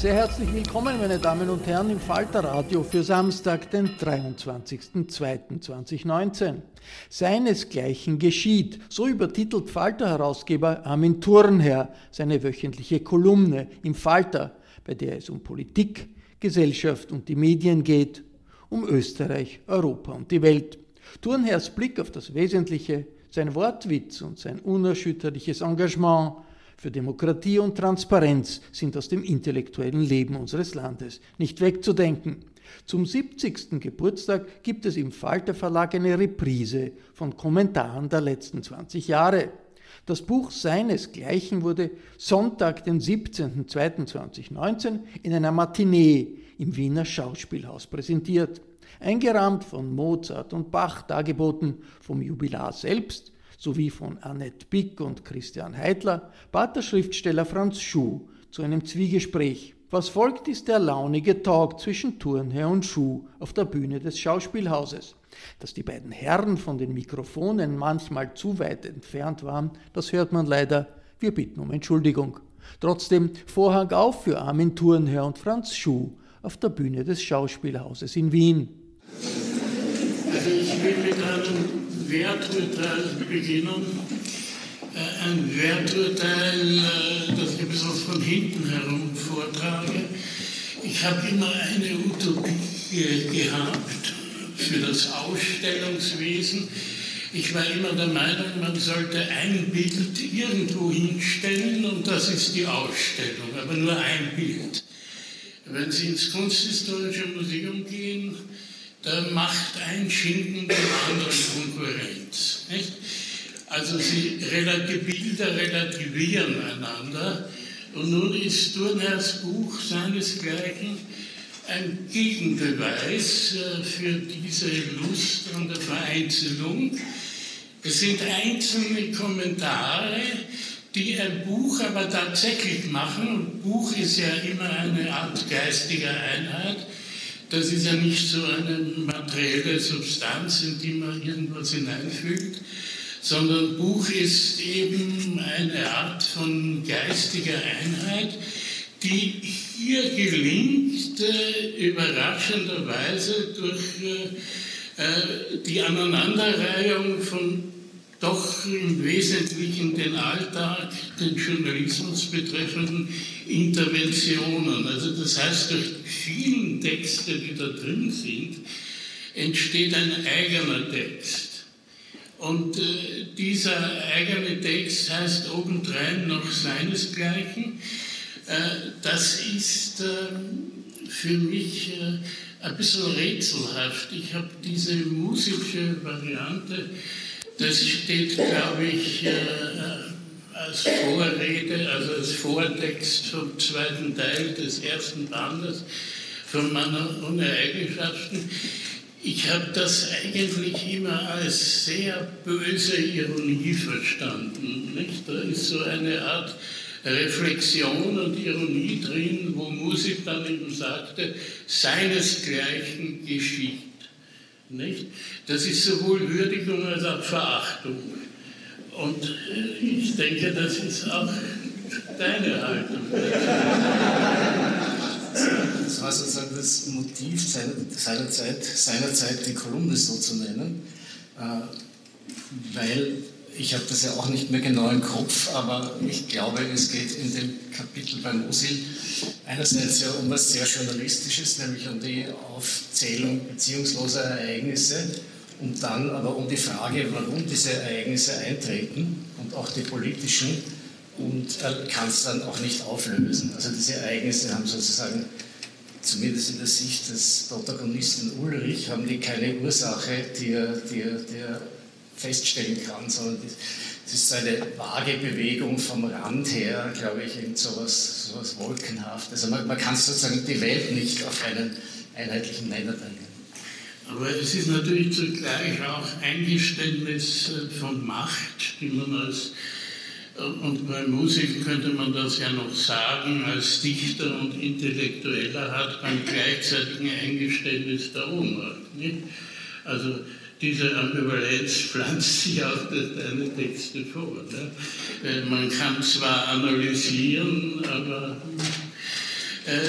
Sehr herzlich willkommen, meine Damen und Herren, im Falterradio für Samstag, den 23.02.2019. Seinesgleichen geschieht, so übertitelt Falter-Herausgeber Armin Thurnherr seine wöchentliche Kolumne im Falter, bei der es um Politik, Gesellschaft und die Medien geht, um Österreich, Europa und die Welt. Thurnherrs Blick auf das Wesentliche, sein Wortwitz und sein unerschütterliches Engagement für Demokratie und Transparenz sind aus dem intellektuellen Leben unseres Landes nicht wegzudenken. Zum 70. Geburtstag gibt es im Falter Verlag eine Reprise von Kommentaren der letzten 20 Jahre. Das Buch seinesgleichen wurde Sonntag, den 17.02.2019 in einer Matinee im Wiener Schauspielhaus präsentiert. Eingerahmt von Mozart und Bach, dargeboten vom Jubilar selbst sowie von Annette Bick und Christian Heidler bat der Schriftsteller Franz Schuh zu einem Zwiegespräch. Was folgt, ist der launige Talk zwischen Turnherr und Schuh auf der Bühne des Schauspielhauses. Dass die beiden Herren von den Mikrofonen manchmal zu weit entfernt waren, das hört man leider. Wir bitten um Entschuldigung. Trotzdem Vorhang auf für Armin Turnherr und Franz Schuh auf der Bühne des Schauspielhauses in Wien. Also ich will mit einem Werturteil beginnen. Äh, ein Werturteil, äh, das ich ein von hinten herum vortrage. Ich habe immer eine Utopie gehabt für das Ausstellungswesen. Ich war immer der Meinung, man sollte ein Bild irgendwo hinstellen und das ist die Ausstellung, aber nur ein Bild. Wenn Sie ins Kunsthistorische Museum gehen, da macht ein Schinken dem anderen Konkurrenz. Nicht? Also sie, Bilder relativieren einander. Und nun ist Turnherrs Buch seinesgleichen ein Gegenbeweis äh, für diese Lust an der Vereinzelung. Es sind einzelne Kommentare, die ein Buch aber tatsächlich machen. Buch ist ja immer eine Art geistiger Einheit das ist ja nicht so eine materielle Substanz, in die man irgendwas hineinfügt, sondern Buch ist eben eine Art von geistiger Einheit, die hier gelingt, äh, überraschenderweise durch äh, äh die Aneinanderreihung von doch im Wesentlichen den Alltag, den Journalismus betreffenden Interventionen. Also das heißt, durch vielen Texte, die da drin sind, entsteht ein eigener Text. Und äh, dieser eigene Text heißt obendrein noch seinesgleichen. Äh, das ist äh, für mich äh, ein bisschen rätselhaft. Ich habe diese musische Variante das steht, glaube ich, äh, als Vorrede, also als Vortext vom zweiten Teil des ersten Bandes von Mann ohne Eigenschaften. Ich habe das eigentlich immer als sehr böse Ironie verstanden. Nicht? Da ist so eine Art Reflexion und Ironie drin, wo Musik dann eben sagte, seinesgleichen geschieht. Nicht? Das ist sowohl Würdigung als auch Verachtung. Und äh, ich denke, das ist auch deine Haltung. Das war sozusagen das Motiv seiner Zeit, seiner Zeit die Kolumne so zu nennen, äh, weil ich habe das ja auch nicht mehr genau im Kopf, aber ich glaube, es geht in dem Kapitel bei Mosil einerseits ja um was sehr Journalistisches, nämlich um die Aufzählung beziehungsloser Ereignisse und dann aber um die Frage, warum diese Ereignisse eintreten und auch die politischen und er kann es dann auch nicht auflösen. Also diese Ereignisse haben sozusagen, zumindest in der Sicht des Protagonisten Ulrich, haben die keine Ursache, die er, die er, die er feststellen kann, sondern es ist so eine vage Bewegung vom Rand her, glaube ich, irgend so was, so was Wolkenhaftes. Also man, man kann sozusagen die Welt nicht auf einen einheitlichen Nenner bringen. Aber es ist natürlich zugleich auch Eingeständnis von Macht, die man als und bei Musik könnte man das ja noch sagen, als Dichter und Intellektueller hat beim gleichzeitigen Eingeständnis der Ohnmacht. Nicht? Also diese Ambivalenz pflanzt sich auch durch deine Texte vor. Ne? Äh, man kann zwar analysieren, aber äh,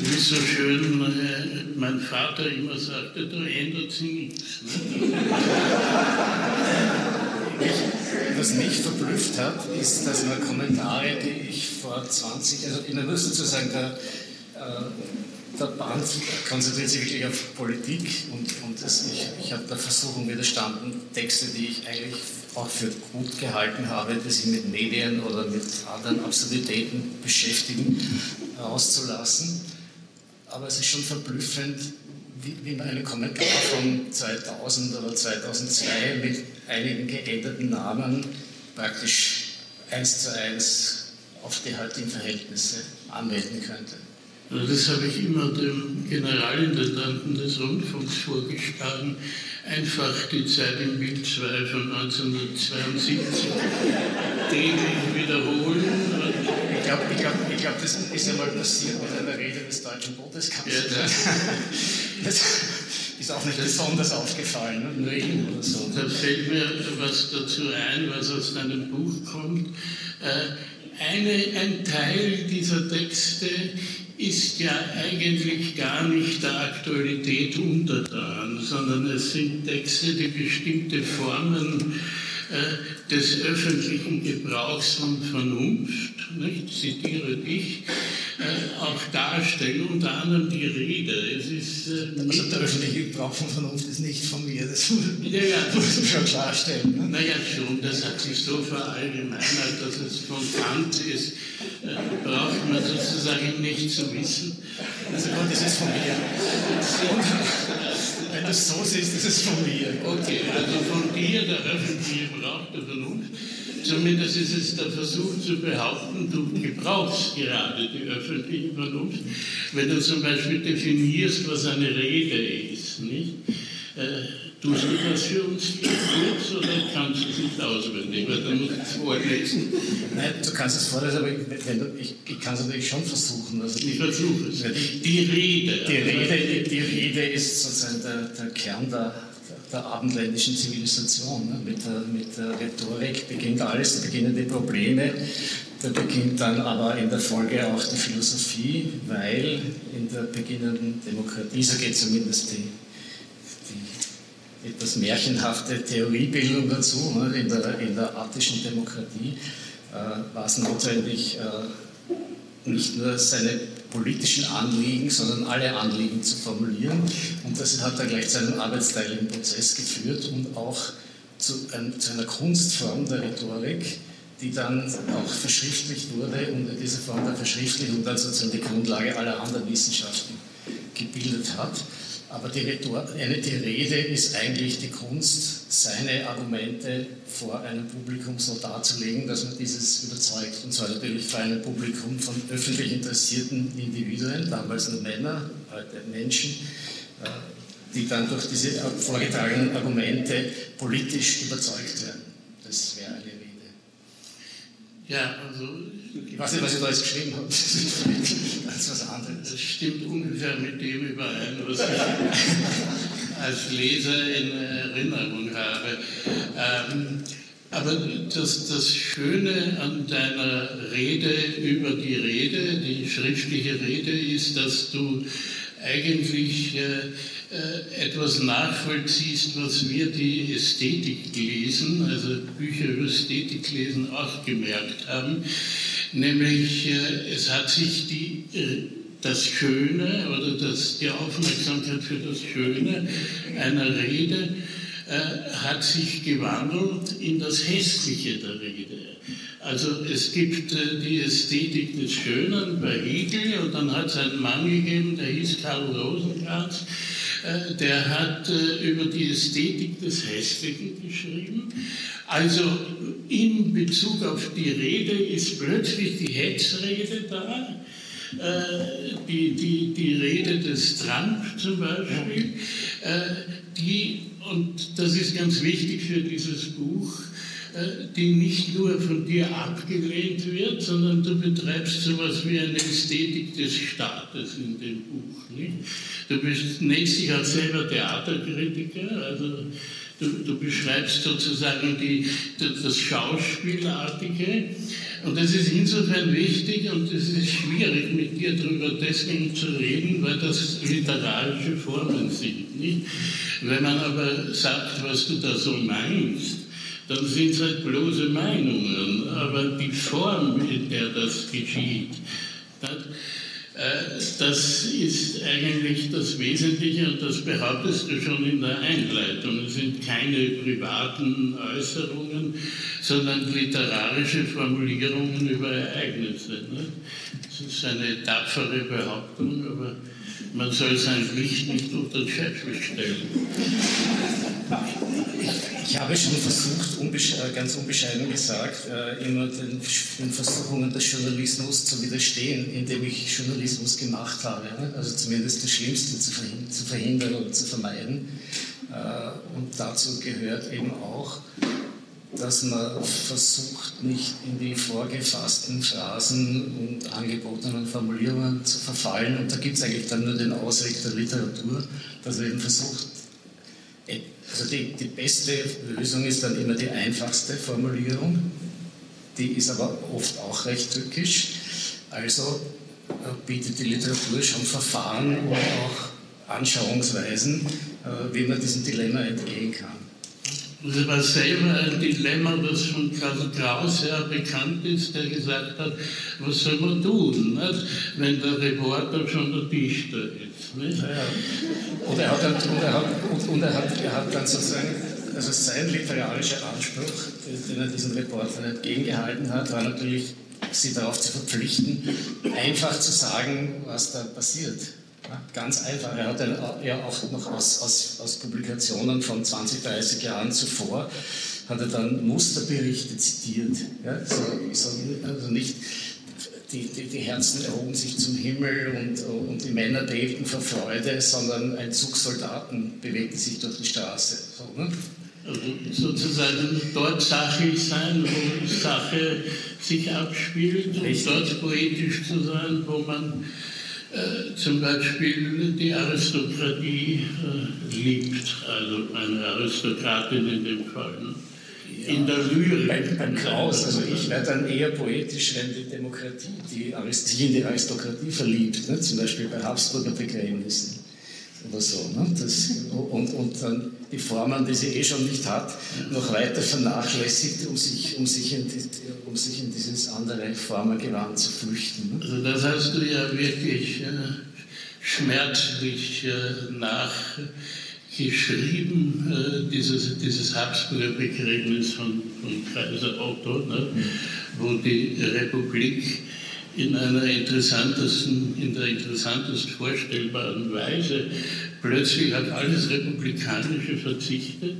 wie so schön äh, mein Vater immer sagte, da ändert sich nichts. Ne? was mich verblüfft hat, ist, dass man Kommentare, die ich vor 20, also ich muss dazu sagen, der, äh, der Band konzentriert sich wirklich auf Politik und, und das, ich, ich habe der Versuchung widerstanden, Texte, die ich eigentlich auch für gut gehalten habe, die sich mit Medien oder mit anderen Absurditäten beschäftigen, auszulassen. Aber es ist schon verblüffend, wie, wie man einen Kommentar von 2000 oder 2002 mit einigen geänderten Namen praktisch eins zu eins auf die heutigen Verhältnisse anwenden könnte. Also das habe ich immer dem Generalintendanten des Rundfunks vorgeschlagen, einfach die Zeit im Bild 2 von 1972 täglich wiederholen. Ich glaube, ich glaub, ich glaub, das ist ja mal passiert mit einer Rede des deutschen Bundeskanzlers. Ja, ist auch nicht besonders aufgefallen. Ne? Oder so. Da fällt mir was dazu ein, was aus deinem Buch kommt. Äh, eine, ein Teil dieser Texte ist ja eigentlich gar nicht der Aktualität untertan, sondern es sind Texte, die bestimmte Formen äh, des öffentlichen Gebrauchs von Vernunft, nicht, zitiere dich, äh, auch darstellen, unter anderem die Rede. Es ist, äh, also der öffentliche Gebrauch von Vernunft ist nicht von mir, das ja, ja, muss man schon klarstellen. Ne? Naja, schon, das hat sich so verallgemeinert, dass es von Kant ist, äh, braucht man sozusagen nicht zu wissen. Also Gott, das ist von mir. Wenn du es so siehst, ist es von mir. Okay, also von dir, der öffentliche Gebrauch der Vernunft. Zumindest ist es der Versuch zu behaupten, du gebrauchst gerade die öffentliche Vernunft, wenn du zum Beispiel definierst, was eine Rede ist. Nicht? Äh, tust du das für uns kurz oder kannst du es nicht auswendig? Weil dann musst du es vorlesen. Nein, du kannst es vorlesen, aber du, ich, ich kann es natürlich schon versuchen. Also ich versuche es. Die Rede. Die Rede, die Rede ist sozusagen der, der Kern der der abendländischen Zivilisation. Ne? Mit, der, mit der Rhetorik beginnt alles, da beginnen die Probleme, da beginnt dann aber in der Folge auch die Philosophie, weil in der beginnenden Demokratie, so geht zumindest die, die etwas märchenhafte Theoriebildung dazu, ne? in, der, in der attischen Demokratie äh, war es notwendig, äh, nicht nur seine politischen Anliegen, sondern alle Anliegen zu formulieren. Und das hat dann gleich zu einem arbeitsteiligen Prozess geführt und auch zu, ein, zu, einer Kunstform der Rhetorik, die dann auch verschriftlicht wurde und diese Form der Verschriftlichung dann sozusagen die Grundlage aller anderen Wissenschaften gebildet hat. Aber die, eine, die Rede ist eigentlich die Kunst, seine Argumente vor einem Publikum so darzulegen, dass man dieses überzeugt. Und zwar natürlich vor einem Publikum von öffentlich interessierten Individuen, damals nur Männer, heute Menschen, äh, die dann durch diese vorgetragenen Argumente politisch überzeugt werden. Das wäre eine Rede. Ja, also. Ich weiß nicht, was ich da jetzt geschrieben habe. Das ist was anderes. Das stimmt ungefähr mit dem überein, was ich als Leser in Erinnerung habe. Ähm, aber das, das Schöne an deiner Rede über die Rede, die schriftliche Rede, ist, dass du eigentlich äh, etwas nachvollziehst, was wir, die Ästhetik lesen, also Bücher über Ästhetik lesen, auch gemerkt haben. Nämlich, äh, es hat sich die, äh, das Schöne oder das, die Aufmerksamkeit für das Schöne einer Rede hat sich gewandelt in das Hässliche der Rede. Also es gibt die Ästhetik des Schönen bei Hegel und dann hat es einen Mann gegeben, der hieß Karl Rosenkranz, äh, der hat äh, über die Ästhetik des Hässlichen geschrieben. Also in Bezug auf die Rede ist plötzlich die Hetzrede da, äh, die, die, die Rede des Trump zum Beispiel, die, und das ist ganz wichtig für dieses Buch, die nicht nur von dir abgelehnt wird, sondern du betreibst so etwas wie eine Ästhetik des Staates in dem Buch. Nicht? Du bist, nennst dich auch selber Theaterkritiker, also du, du beschreibst sozusagen die, das Schauspielartige. Und das ist insofern wichtig und es ist schwierig, mit dir darüber deswegen zu reden, weil das literarische Formen sind. Nicht? Wenn man aber sagt, was du da so meinst, dann sind es halt bloße Meinungen. Aber die Form, in der das geschieht, das, äh, das ist eigentlich das Wesentliche und das behauptest du schon in der Einleitung. Es sind keine privaten Äußerungen, sondern literarische Formulierungen über Ereignisse. Ne? Das ist eine tapfere Behauptung, aber man soll sein Licht nicht unter den Scheffel stellen. Ich habe schon versucht, äh, ganz unbescheiden gesagt, äh, immer den, Versuchungen des Journalismus zu widerstehen, indem ich Journalismus gemacht habe. Also zumindest das Schlimmste zu verhindern, zu verhindern oder zu vermeiden. Äh, und dazu gehört eben auch, dass man versucht, nicht in die vorgefassten Phrasen und angebotenen Formulierungen zu verfallen. Und da gibt es eigentlich dann nur den Ausweg der Literatur, dass man eben versucht, also die, die beste Lösung ist dann immer die einfachste Formulierung. Die ist aber oft auch recht tückisch. Also äh, bietet die Literatur schon Verfahren und auch Anschauungsweisen, äh, wie man diesem Dilemma entgehen kann. Das war selber ein Dilemma, das von Karl Kraus sehr bekannt ist, der gesagt hat, was soll man tun, nicht? wenn der Reporter schon der Dichter ist. Nicht? Ja, dann, und, er hat, er, hat, er hat dann sozusagen, also sein literarischer Anspruch, den er diesen Reportern entgegengehalten hat, war natürlich, sie darauf zu verpflichten, einfach zu sagen, was da passiert. Ganz einfach. Er hat ja auch noch aus, aus, aus Publikationen von 20, 30 Jahren zuvor, hat er dann Musterberichte zitiert. Ja, so, so, also nicht, die, die, die, Herzen erhoben sich zum Himmel und, und die Männer bebten vor Freude, sondern ein Zug Soldaten bewegte sich durch die Straße. So, ne? Also sozusagen dort sachlich sein, wo Sache sich abspielt und dort poetisch zu sein, wo man äh, zum Beispiel die Aristokratie äh, liebt, also eine Aristokratin in dem Fall. Ne? Ja, in der Lyrik. Beim, beim Kraus, also ich wäre dann eher poetisch, wenn die Demokratie die, Arist in die Aristokratie verliebt, ne? zum Beispiel bei Habsburger Begräbnissen oder so. Ne? Das, und, und dann die Formen, die sie eh schon nicht hat, noch weiter vernachlässigt, um sich, um sich, in, die, um sich in dieses andere Formengewand zu flüchten. Ne? Also das hast du ja wirklich äh, schmerzlich äh, nachgeschrieben, äh, dieses, dieses Habsburger Begräbnis von, von Kaiser Otto, ne? Mhm. wo die Republik in einer interessantesten, in der interessantest vorstellbaren Weise plötzlich auf alles Republikanische verzichtet.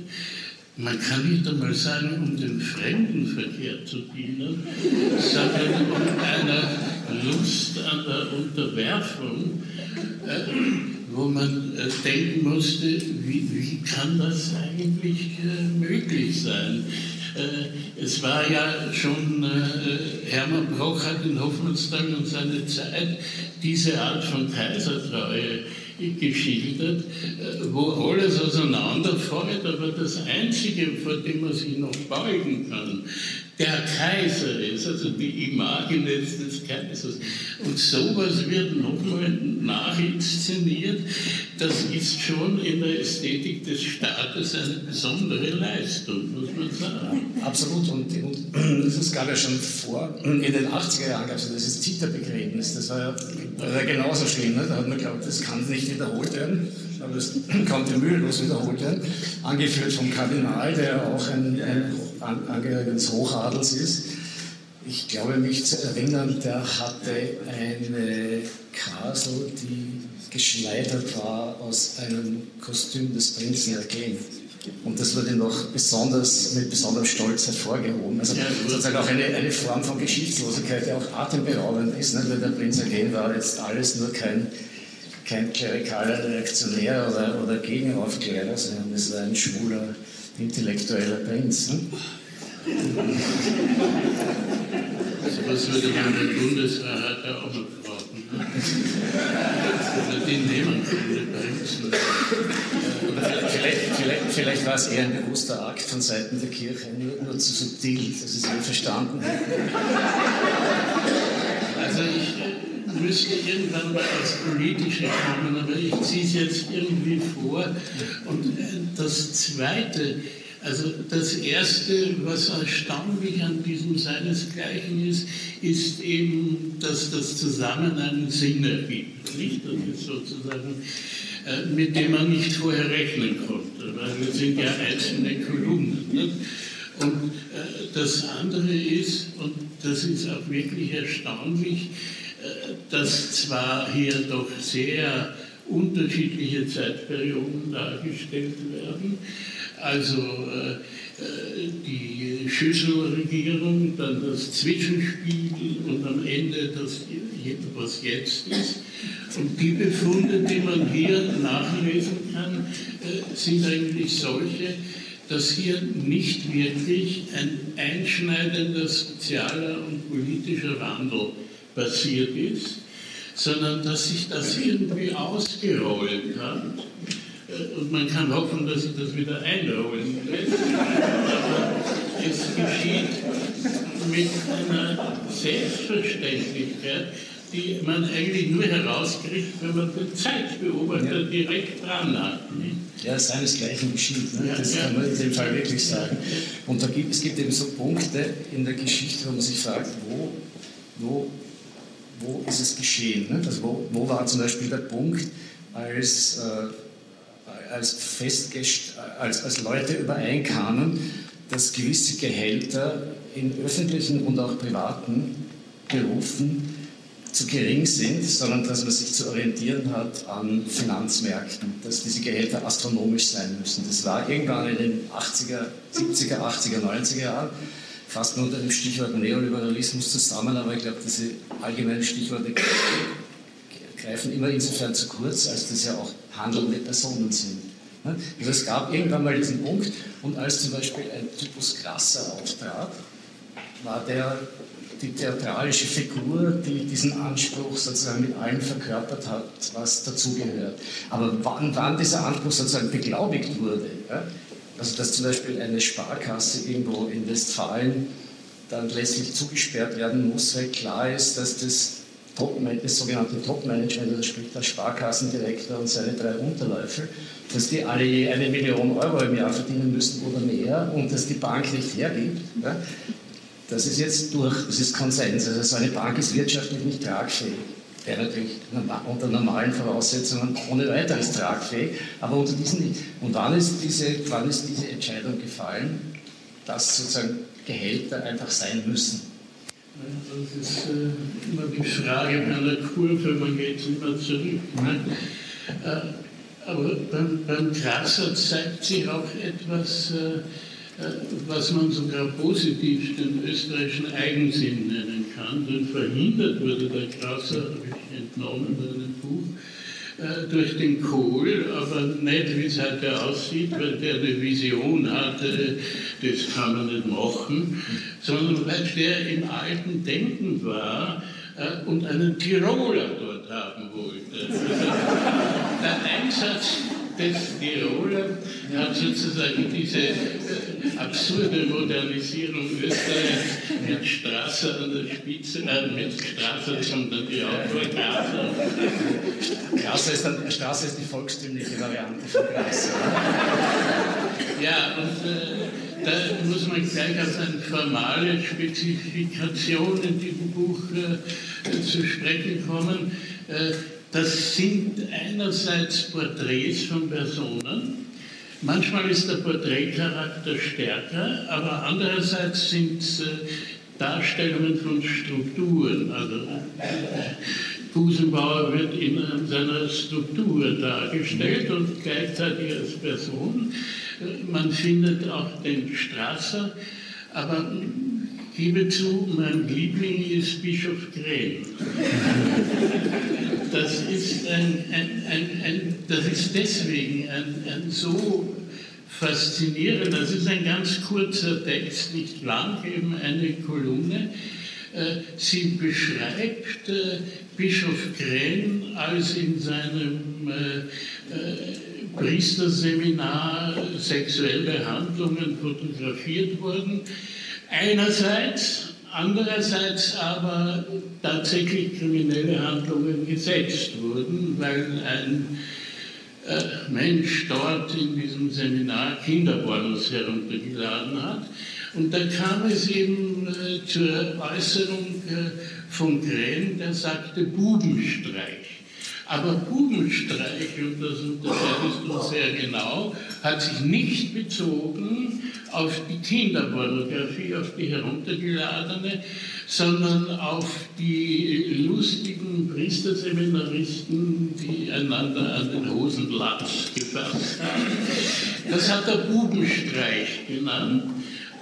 Man kann nicht einmal sagen, um den Fremdenverkehr zu dienen, sondern um einer Lust an der Unterwerfung, äh, wo man äh, denken musste, wie, wie kann das eigentlich äh, möglich sein? Äh, es war ja schon, äh, Hermann Broch hat in Hoffmannsthal und seine Zeit diese Art von Kaisertreue geschildert, äh, wo alles auseinanderfällt, aber das Einzige, vor dem man sich noch beugen kann, der Kaiser ist, also die Imagines des Kaisers. Und sowas wird nochmal nachinszeniert. Das ist schon in der Ästhetik des Staates eine besondere Leistung, muss man sagen. Absolut. Und, und das gab ja schon vor, in den 80er Jahren gab es ja dieses Zitterbegräbnis. Das war ja, war ja genauso schlimm. Ne? Da hat man geglaubt, das kann nicht wiederholt werden aber das konnte mühelos wiederholt werden, angeführt vom Kardinal, der auch ein, ein Angehöriger des Hochadels ist. Ich glaube, mich zu erinnern, der hatte eine Kasel, die geschneidert war aus einem Kostüm des Prinzen Ergehen. Und das wurde noch besonders, mit besonderem Stolz hervorgehoben. Also sozusagen auch eine, eine Form von Geschichtslosigkeit, die auch atemberaubend ist, nicht? weil der Prinz Ergehen war jetzt alles nur kein, kein klerikaler Reaktionär oder, oder Gegenaufklärer, sondern es war ein schwuler, intellektueller Prinz. Ne? Also was würde man der Bundesrat ja auch noch brauchen? Ne? Oder den nehmen Prinzen. Vielleicht, vielleicht, vielleicht, war es eher ein bewusster Akt von Seiten der Kirche, nur, nur zu subtil, dass es wohl verstanden Also ich müsste irgendwann mal als Politische kommen, aber ich ziehe es jetzt irgendwie vor. Und äh, das Zweite, also das Erste, was erstaunlich an diesem Seinesgleichen ist, ist eben, dass das zusammen einen Sinn ergibt. Nicht? Das ist sozusagen, äh, mit dem man nicht vorher rechnen konnte, weil wir sind ja einzelne Kolumnen. Nicht? Und äh, das andere ist, und das ist auch wirklich erstaunlich, dass zwar hier doch sehr unterschiedliche Zeitperioden dargestellt werden, also äh, die Schüsselregierung, dann das Zwischenspiel und am Ende das, was jetzt ist. Und die Befunde, die man hier nachlesen kann, äh, sind eigentlich solche, dass hier nicht wirklich ein einschneidender sozialer und politischer Wandel passiert ist, sondern dass sich das irgendwie ausgerollt hat und man kann hoffen, dass sich das wieder einrollen lässt. Aber es geschieht mit einer Selbstverständlichkeit, die man eigentlich nur herauskriegt, wenn man den Zeitbeobachter ja. direkt dran hat. Ja, seinesgleichen geschieht. Ne? Ja, das ja. kann man in dem Fall wirklich sagen. Und da gibt, es gibt eben so Punkte in der Geschichte, wo man sich fragt, wo, wo, wo ist es geschehen? Ne? Also wo, wo war zum Beispiel der Punkt, als äh, als, festgest als, als Leute übereinkamen, dass gewisse Gehälter in öffentlichen und auch privaten Berufen zu gering sind, sondern dass man sich zu orientieren hat an Finanzmärkten, dass diese Gehälter astronomisch sein müssen. Das war irgendwann in den 80er, 70er, 80er, 90er Jahren, fast nur unter dem Stichwort Neoliberalismus zusammen, aber ich glaube, diese allgemeinen Stichworte greifen immer insofern zu kurz, als das ja auch handelnde Personen sind. Also es gab irgendwann mal diesen Punkt und als zum Beispiel ein Typus Krasser auftrat, war der die theatralische Figur, die diesen Anspruch sozusagen mit allem verkörpert hat, was dazugehört. Aber wann, wann dieser Anspruch sozusagen beglaubigt wurde, ja? Also dass zum Beispiel eine Sparkasse irgendwo in Westfalen dann letztlich zugesperrt werden muss, weil klar ist, dass das Top, das sogenannte Top-Management, also sprich der Sparkassendirektor und seine drei Unterläufe, dass die alle je eine Million Euro im Jahr verdienen müssen oder mehr und dass die Bank nicht hergibt. Ja, das ist jetzt durch, das ist Konsens. Also so eine Bank ist wirtschaftlich nicht tragfähig. Wäre natürlich unter normalen Voraussetzungen ohne weiteres tragfähig, aber unter diesen nicht. Und wann ist diese, wann ist diese Entscheidung gefallen, dass sozusagen Gehälter einfach sein müssen? Das ist äh, immer die Frage bei einer Kurve, man geht immer zurück. Ne? Äh, aber beim, beim Krasser zeigt sich auch etwas, äh, äh, was man sogar positiv den österreichischen Eigensinn nennen Denn verhindert wurde der Krasser, habe ich entnommen einem Buch, äh, durch den Kohl, aber nicht, wie es heute aussieht, weil der eine Vision hatte, das kann man nicht machen, sondern weil der im alten Denken war äh, und einen Tiroler dort haben wollte. Der Einsatz des Tiroler hat sozusagen diese äh, absurde Modernisierung Österreichs mit Straße an der Spitze, äh, mit Straße, sondern die Autor Grasser. Grasser ist dann, Straße ist die volkstümliche Variante von Grasser. Ja, und äh, da muss man gleich auf eine formale Spezifikation in diesem Buch äh, zu sprechen kommen. Äh, das sind einerseits Porträts von Personen, manchmal ist der Porträtcharakter stärker, aber andererseits sind äh, Darstellungen von Strukturen. Also Gusenbauer wird in seiner Struktur dargestellt und gleichzeitig als Person. Man findet auch den Strasser, aber gebe zu, mein Liebling ist Bischof Grähn. Das ist, ein, ein, ein, ein, das ist deswegen ein, so faszinierend, das ist ein ganz kurzer Text, nicht lang, eben eine Kolumne. Äh, sie beschreibt äh, Bischof Grähn als in seinem äh, Priesterseminar sexuelle Handlungen fotografiert wurden. Einerseits, andererseits aber tatsächlich kriminelle Handlungen gesetzt wurden, weil ein äh, Mensch dort in diesem Seminar Kinderpornos heruntergeladen hat. Und da kam es eben äh, zur Äußerung äh, von Krähen, der sagte Bubenstreich. Aber Bubenstreich, und das unterscheidest du sehr genau, hat sich nicht bezogen auf die Kinderpornografie, auf die heruntergeladene, sondern auf die lustigen Priesterseminaristen, die einander an den Hosenlatz gefasst haben. Das hat er Bubenstreich genannt.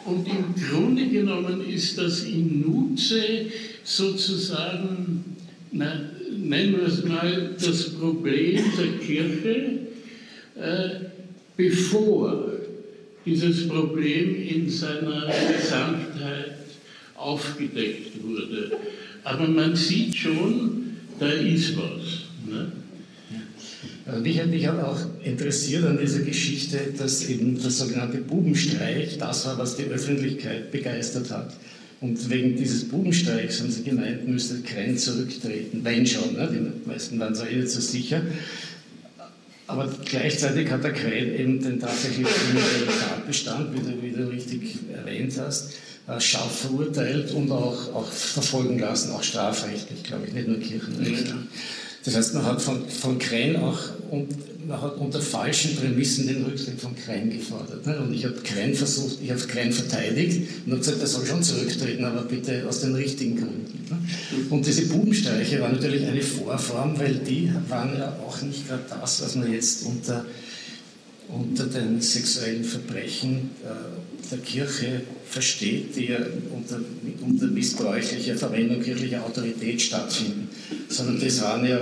Und im Grunde genommen ist das in Nutze sozusagen, na, nennen wir es mal, das Problem der Kirche, äh, bevor dieses Problem in seiner Gesamtheit aufgedeckt wurde. Aber man sieht schon, da ist was. Ne? Also mich hat mich auch interessiert an dieser Geschichte, dass eben das sogenannte Bubenstreich das war, was die Öffentlichkeit begeistert hat. Und wegen dieses Bubenstreichs haben sie gemeint, müsste Krenn zurücktreten. Wenn schon, ne? die meisten waren sich eh nicht so sicher. Aber gleichzeitig hat der Krenn eben den tatsächlich kriminellen Tatbestand, wie du, wie du richtig erwähnt hast, äh, scharf verurteilt und auch, auch verfolgen lassen, auch strafrechtlich, glaube ich, nicht nur kirchenrechtlich. Das heißt, man hat von, von Krähen auch und man hat unter falschen Prämissen den Rücktritt von Krähen gefordert. Ne? Und ich habe Krähen versucht, ich habe Krähen verteidigt und habe gesagt, er soll schon zurücktreten, aber bitte aus den richtigen Gründen. Ne? Und diese Bubenstreiche waren natürlich eine Vorform, weil die waren ja auch nicht gerade das, was man jetzt unter, unter den sexuellen Verbrechen äh, der Kirche versteht, die ja unter, unter missbräuchlicher Verwendung kirchlicher Autorität stattfinden, sondern das waren ja,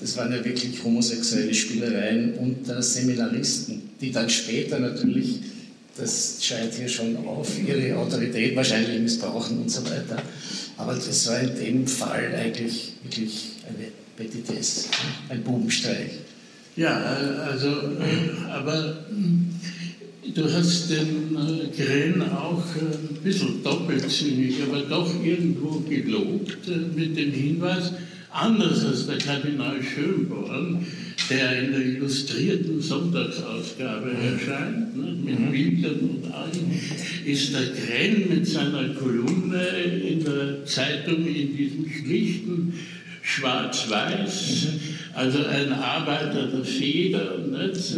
das waren ja wirklich homosexuelle Spielereien unter Seminaristen, die dann später natürlich, das scheint hier schon auf, ihre Autorität wahrscheinlich missbrauchen und so weiter. Aber das war in dem Fall eigentlich wirklich eine Petitesse, ein Bubenstreich. Ja, also, aber Du hast den äh, Gren auch äh, ein bisschen doppelzüngig, aber doch irgendwo gelobt äh, mit dem Hinweis, anders als der Kardinal Schönborn, der in der illustrierten Sonntagsausgabe erscheint, ne, mit Bildern und allem, ist der Grenn mit seiner Kolumne in der Zeitung in diesem schlichten Schwarz-Weiß, also ein Arbeiter der Feder nicht?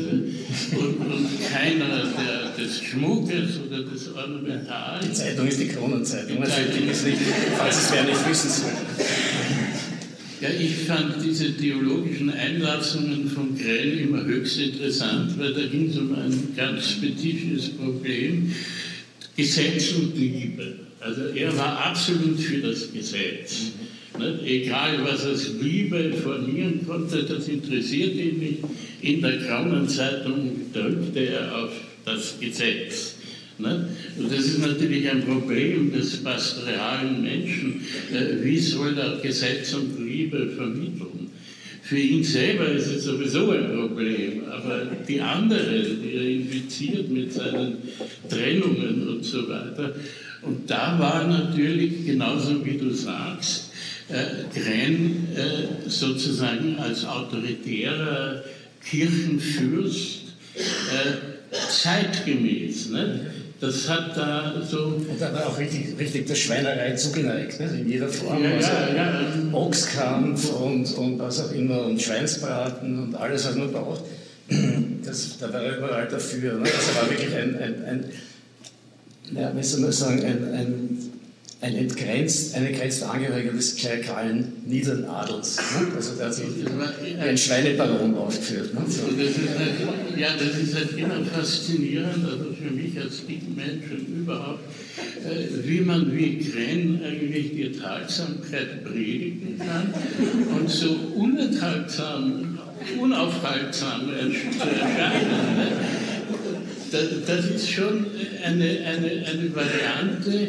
Und, und keiner der, des Schmuckes oder des Ornamentals. Die Zeitung ist die Kronenzeitung, die Zeitung ist nicht, falls es wer nicht wissen soll. Ja, ich fand diese theologischen Einlassungen von Grell immer höchst interessant, weil da ging es um ein ganz spezifisches Problem, Gesetz und Liebe. Also er war absolut für das Gesetz. Nicht? Egal, was als Liebe formieren konnte, das interessierte ihn nicht. In der Kronenzeitung drückte er auf das Gesetz. Ne? Und das ist natürlich ein Problem des pastoralen Menschen. Äh, wie soll er Gesetz und Liebe vermitteln? Für ihn selber ist es sowieso ein Problem, aber die anderen, die er infiziert mit seinen Trennungen und so weiter. Und da war natürlich, genauso wie du sagst, Gren äh, sozusagen als autoritärer Kirchenfürst äh, zeitgemäß. Ne? Das hat da so. Und war auch richtig, richtig der Schweinerei zugeneigt, ne? in jeder Form. Ja, also ja, ja. Ochskampf und, und was auch immer und Schweinsbraten und alles, was man braucht. Das, da war er überall dafür. Ne? Das war wirklich ein, ein, ein ja, wie soll man sagen, ein, ein, ein entgrenzt, ein entgrenzter Angehöriger des klerikalen niederen Adels. Ne? Also der hat sich ein Schweinebaron aufgeführt. Ne? So. Das ist halt, ja, das ist halt immer faszinierend, also für mich als dicken Menschen überhaupt, äh, wie man wie Gren eigentlich die Enthaltsamkeit predigen kann und so unenthaltsam, unaufhaltsam erscheinen. Ne? Das, das ist schon eine, eine, eine Variante,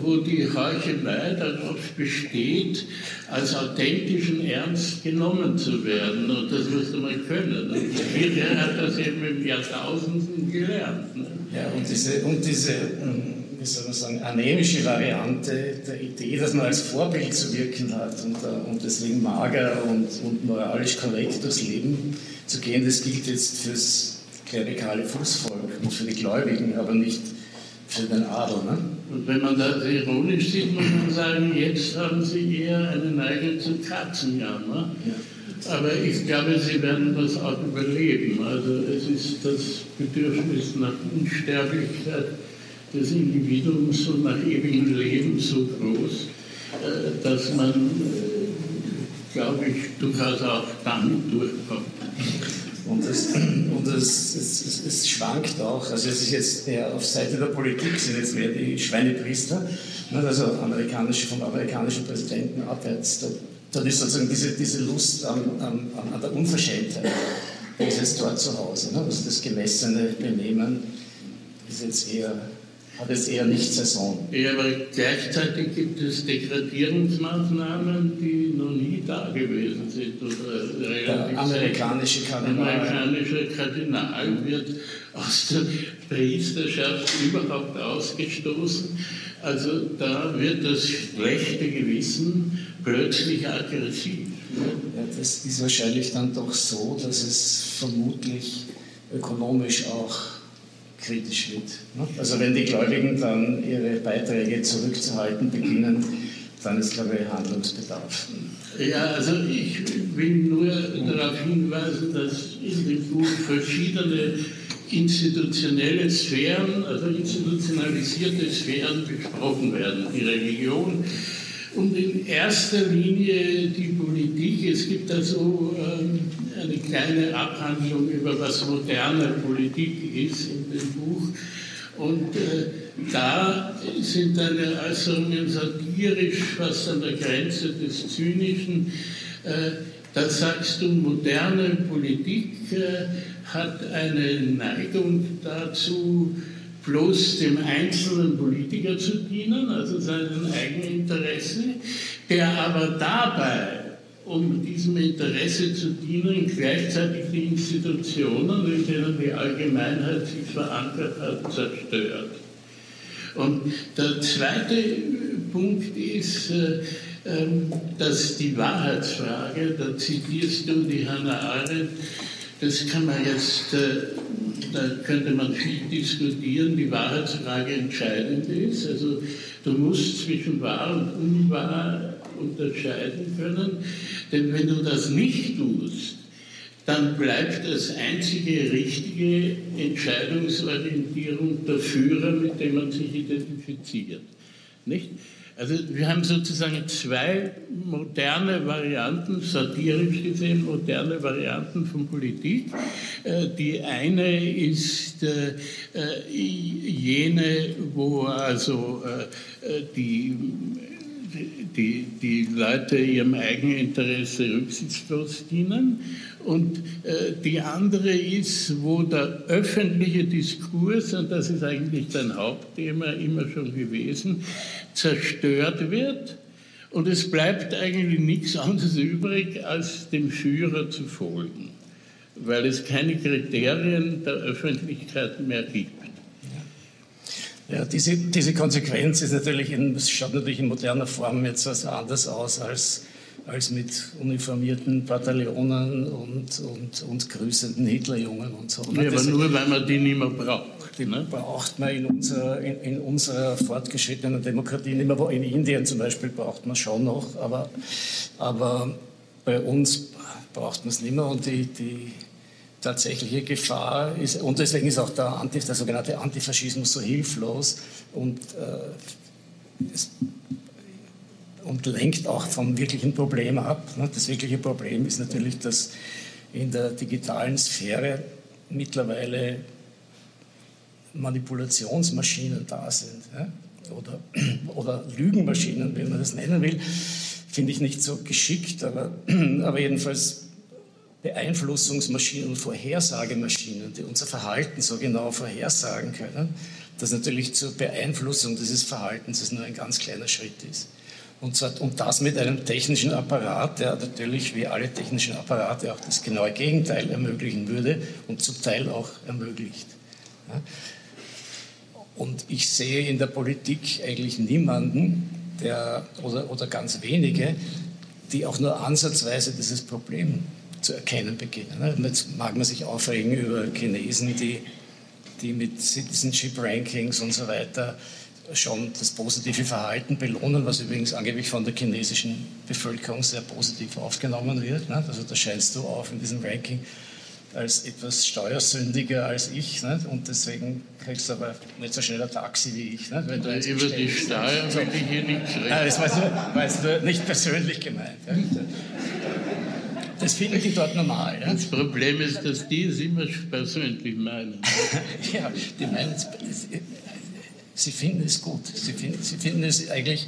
Wo die Heuchelei darauf besteht, als authentischen Ernst genommen zu werden. Und das musst du mal können. Und Hitler hat das eben im Jahrtausenden gelernt. Ne? Ja, und diese, und diese ähm, wie soll man sagen, anemische Variante der Idee, dass man als Vorbild zu wirken hat und, äh, und deswegen mager und, und moralisch korrekt durchs Leben zu gehen, das gilt jetzt fürs klerikale Fußvolk und für die Gläubigen, aber nicht für den Adel. Ne? Und wenn man das ironisch sieht, muss man sagen, jetzt haben sie eher eine Neigung zu Katzenjammer. Aber ich glaube, sie werden das auch überleben. Also es ist das Bedürfnis nach Unsterblichkeit des Individuums und nach ewigem Leben so groß, äh, dass man, äh, glaube ich, durchaus auch damit durchkommt. Und, es, und es, es, es, schwankt auch, also es ist jetzt eher auf Seite der Politik, sind jetzt mehr die Schweinepriester, ne, also amerikanische, vom amerikanischen Präsidenten abwärts. Da, dann ist sozusagen diese, diese Lust an, an, an der Unverschämtheit, die ist jetzt dort zu Hause. Ne? Also das gemessene Benehmen ist jetzt eher hat es eher nicht Saison. Ja, aber gleichzeitig gibt es Degradierungsmaßnahmen, die noch nie da gewesen sind. Oder der amerikanische Kardinal. Amerikanische Kardinal wird aus der Priesterschaft überhaupt ausgestoßen. Also da wird das schlechte Gewissen plötzlich aggressiv. Ja, das ist wahrscheinlich dann doch so, dass es vermutlich ökonomisch auch kritisch wird. Ne? Also wenn die Gläubigen dann ihre Beiträge zurückzuhalten beginnen, dann ist, glaube ich, Handlungsbedarf. Ja, also ich will nur darauf hinweisen, dass in dem Buch verschiedene institutionelle Sphären, also institutionalisierte Sphären besprochen werden. Die Religion und in erster Linie die Politik. Es gibt also ähm, eine kleine Abhandlung über was moderne Politik ist in dem Buch. Und äh, da sind deine Äußerungen satirisch, fast an der Grenze des Zynischen. Äh, da sagst du, moderne Politik äh, hat eine Neigung dazu, bloß dem einzelnen Politiker zu dienen, also seinen eigenen Interessen, der aber dabei, um diesem Interesse zu dienen, gleichzeitig die Institutionen, in denen die Allgemeinheit sich verankert hat, zerstört. Und der zweite Punkt ist, äh, ähm, dass die Wahrheitsfrage, da zitierst du die Hannah Arendt, das kann man jetzt, äh, da könnte man viel diskutieren, die Wahrheitsfrage entscheidend ist. Also du musst zwischen wahr und unwahr unterscheiden können, denn wenn du das nicht tust, dann bleibt als einzige richtige Entscheidungsorientierung der Führer, mit dem man sich identifiziert. Nicht? Also wir haben sozusagen zwei moderne Varianten, satirisch gesehen, moderne Varianten von Politik. Äh, die eine ist äh, äh, jene, wo also die die, die Leute ihrem Eigeninteresse rücksichtslos dienen. Und äh, die andere ist, wo der öffentliche Diskurs, und das ist eigentlich dein Hauptthema immer schon gewesen, zerstört wird. Und es bleibt eigentlich nichts anderes übrig, als dem Führer zu folgen, weil es keine Kriterien der Öffentlichkeit mehr gibt. Ja, diese, diese Konsequenz ist natürlich in, schaut natürlich in moderner Form jetzt also anders aus als, als mit uniformierten Bataillonen und, und, und grüßenden Hitlerjungen und so. Ja, aber nur, weil man die nicht mehr braucht. Die ne? braucht man in unserer, in, in, unserer fortgeschrittenen Demokratie nicht mehr. In Indien zum Beispiel braucht man schon noch, aber, aber bei uns braucht man es nicht mehr und die, die tatsächliche Gefahr ist, und deswegen ist auch der, Anti, der sogenannte Antifaschismus so hilflos und, äh, es, und lenkt auch vom wirklichen Problem ab. Ne? Das wirkliche Problem ist natürlich, dass in der digitalen Sphäre mittlerweile Manipulationsmaschinen da sind oder, oder Lügenmaschinen, wenn man das nennen will, finde ich nicht so geschickt, aber, aber jedenfalls Beeinflussungsmaschinen und Vorhersagemaschinen, die unser Verhalten so genau vorhersagen können, dass natürlich zur Beeinflussung dieses Verhaltens es nur ein ganz kleiner Schritt ist. Und, zwar, und das mit einem technischen Apparat, der natürlich wie alle technischen Apparate auch das genaue Gegenteil ermöglichen würde und zum Teil auch ermöglicht. Und ich sehe in der Politik eigentlich niemanden, der, oder, oder ganz wenige, die auch nur ansatzweise dieses Problem zu erkennen beginnen. Ne? Jetzt mag man sich aufregen über Chinesen, die, die mit Citizenship Rankings und so weiter schon das positive Verhalten belohnen, was übrigens angeblich von der chinesischen Bevölkerung sehr positiv aufgenommen wird. Ne? Also da scheinst du auf in diesem Ranking als etwas steuersündiger als ich nicht? und deswegen kriegst du aber nicht so schnell ein Taxi wie ich. Nicht? Wenn du jetzt Über die Steuer will ich hier nichts reden. das weißt du, weißt du nicht persönlich gemeint. Das finden die dort normal. Ja? Das Problem ist, dass die es immer persönlich meinen. ja, die meinen es, sie finden es gut. Sie finden, sie finden es eigentlich,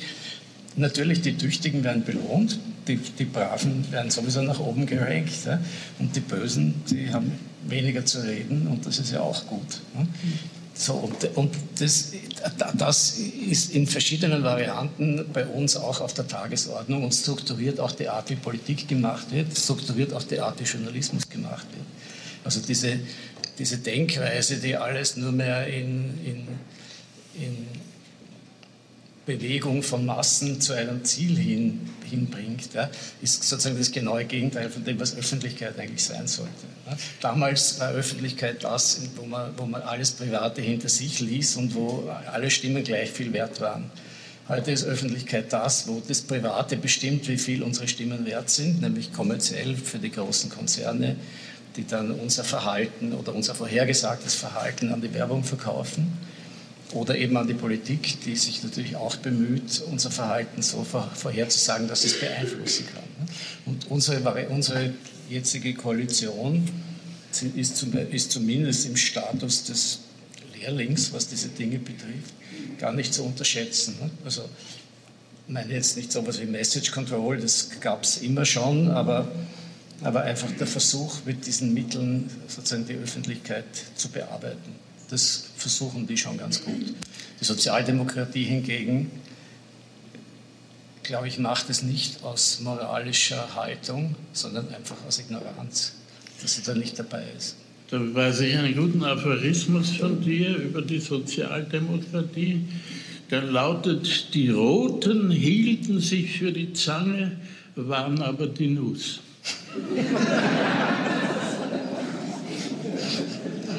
natürlich die Tüchtigen werden belohnt, die, die Braven werden sowieso nach oben gerankt ja? und die Bösen, die haben weniger zu reden und das ist ja auch gut. Ja? So, und, und das, das, ist in verschiedenen Varianten bei uns auch auf der Tagesordnung und strukturiert auch die Art, wie Politik gemacht wird, strukturiert auch die Art, wie Journalismus gemacht wird. Also diese, diese Denkweise, die alles nur mehr in, in, in Bewegung von Massen zu einem Ziel hin, hinbringt, ja, ist sozusagen das genaue Gegenteil von dem, was Öffentlichkeit eigentlich sein sollte. Ja. Damals war Öffentlichkeit das, wo man, wo man alles Private hinter sich ließ und wo alle Stimmen gleich viel wert waren. Heute ist Öffentlichkeit das, wo das Private bestimmt, wie viel unsere Stimmen wert sind, nämlich kommerziell für die großen Konzerne, die dann unser Verhalten oder unser vorhergesagtes Verhalten an die Werbung verkaufen oder eben an die Politik, die sich natürlich auch bemüht, unser Verhalten so vorherzusagen, dass es beeinflussen kann. Und unsere, unsere jetzige Koalition ist, zum, ist zumindest im Status des eher links, was diese Dinge betrifft, gar nicht zu unterschätzen. Ne? Also ich meine jetzt nicht so etwas wie Message Control, das gab es immer schon, aber, aber einfach der Versuch, mit diesen Mitteln sozusagen die Öffentlichkeit zu bearbeiten. Das versuchen die schon ganz gut. Die Sozialdemokratie hingegen, glaube ich, macht es nicht aus moralischer Haltung, sondern einfach aus Ignoranz, dass sie da nicht dabei ist. Da weiß ich einen guten Aphorismus von dir über die Sozialdemokratie. Der lautet, die Roten hielten sich für die Zange, waren aber die Nuss.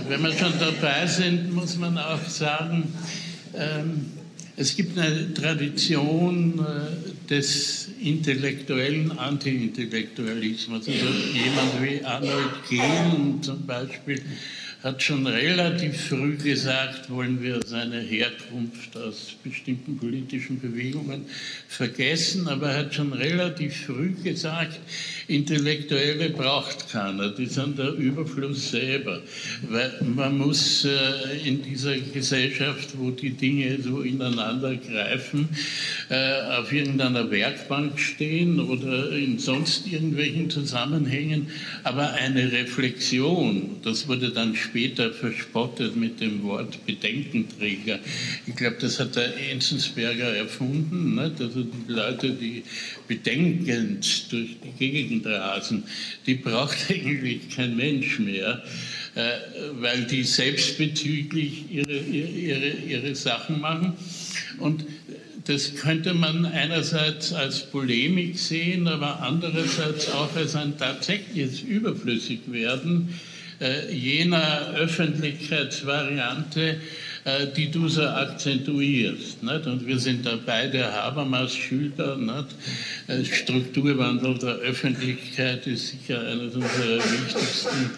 Wenn wir schon dabei sind, muss man auch sagen, ähm, es gibt eine Tradition äh, des intellektuellen Anti-Intellektualismus. Also jemand wie Arnold Gehlen zum Beispiel hat schon relativ früh gesagt, wollen wir seine Herkunft aus bestimmten politischen Bewegungen vergessen, aber er hat schon relativ früh gesagt, Intellektuelle braucht keiner, die sind der Überfluss selber. Weil man muss äh, in dieser Gesellschaft, wo die Dinge so ineinander greifen, äh, auf irgendeiner Werkbank stehen oder in sonst irgendwelchen Zusammenhängen, aber eine Reflexion, das wurde dann später verspottet mit dem Wort Bedenkenträger. Ich glaube, das hat der Enzensberger erfunden, nicht? also die Leute, die bedenkend durch die Gegend rasen, die braucht eigentlich kein Mensch mehr, äh, weil die selbstbezüglich ihre, ihre, ihre Sachen machen. Und das könnte man einerseits als Polemik sehen, aber andererseits auch als ein tatsächliches Überflüssigwerden jener Öffentlichkeitsvariante, äh, die du so akzentuierst. Nicht? Und wir sind da beide Habermas-Schüler. Äh, Strukturwandel der Öffentlichkeit ist sicher eines unserer wichtigsten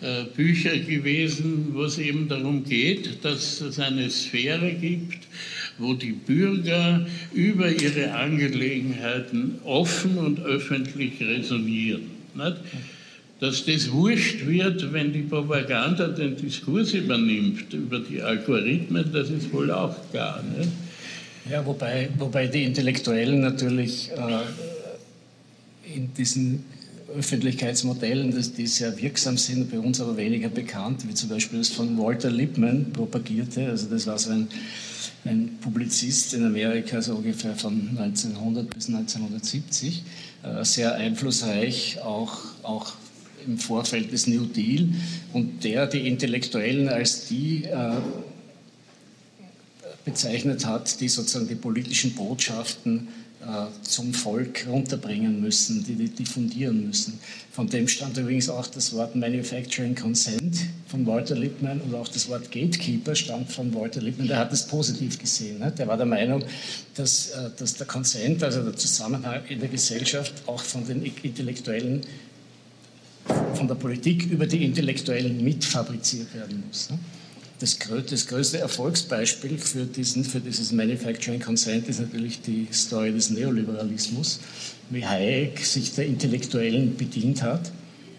äh, Bücher gewesen, wo es eben darum geht, dass es eine Sphäre gibt, wo die Bürger über ihre Angelegenheiten offen und öffentlich resonieren. Nicht? Dass das wurscht wird, wenn die Propaganda den Diskurs übernimmt über die Algorithmen, das ist wohl auch klar. Nicht? Ja, wobei, wobei die Intellektuellen natürlich äh, in diesen Öffentlichkeitsmodellen, die sehr wirksam sind, bei uns aber weniger bekannt, wie zum Beispiel das von Walter Lippmann propagierte. Also das war so ein, ein Publizist in Amerika, so ungefähr von 1900 bis 1970, äh, sehr einflussreich, auch, auch im Vorfeld des New Deal und der die Intellektuellen als die äh, bezeichnet hat, die sozusagen die politischen Botschaften äh, zum Volk runterbringen müssen, die, die diffundieren müssen. Von dem stammt übrigens auch das Wort Manufacturing Consent von Walter Lippmann und auch das Wort Gatekeeper stammt von Walter Lippmann. Der hat es positiv gesehen. Ne? Der war der Meinung, dass, äh, dass der Consent, also der Zusammenhang in der Gesellschaft, auch von den Intellektuellen, von der Politik über die Intellektuellen mitfabriziert werden muss. Ne? das, das, größte Erfolgsbeispiel für, diesen, für dieses Manufacturing Consent ist natürlich die Story des Neoliberalismus, wie Hayek sich der Intellektuellen bedient hat,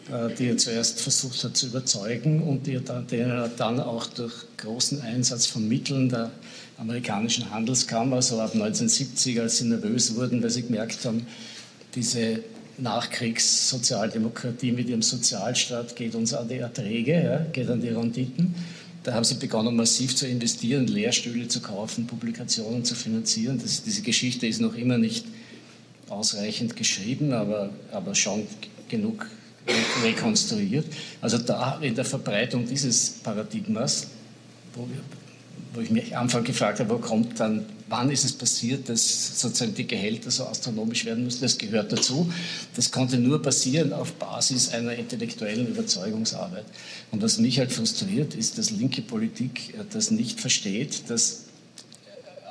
äh, die er zuerst versucht hat zu überzeugen und die er dann, den er dann auch durch großen Einsatz von Mitteln der amerikanischen Handelskammer, so ab 1970, als sie nervös wurden, weil sie gemerkt haben, diese Nachkriegssozialdemokratie mit ihrem Sozialstaat geht uns an die Erträge, ja, geht an die Renditen da haben sie begonnen, massiv zu investieren, Lehrstühle zu kaufen, Publikationen zu finanzieren. Das, diese Geschichte ist noch immer nicht ausreichend geschrieben, aber, aber schon genug rekonstruiert. Also da in der Verbreitung dieses Paradigmas, wo wir wo ich mich Anfang gefragt habe, wo kommt dann, wann ist es passiert, dass sozusagen die Gehälter so astronomisch werden müssen, das gehört dazu. Das konnte nur passieren auf Basis einer intellektuellen Überzeugungsarbeit. Und was mich halt frustriert, ist, dass linke Politik äh, das nicht versteht, dass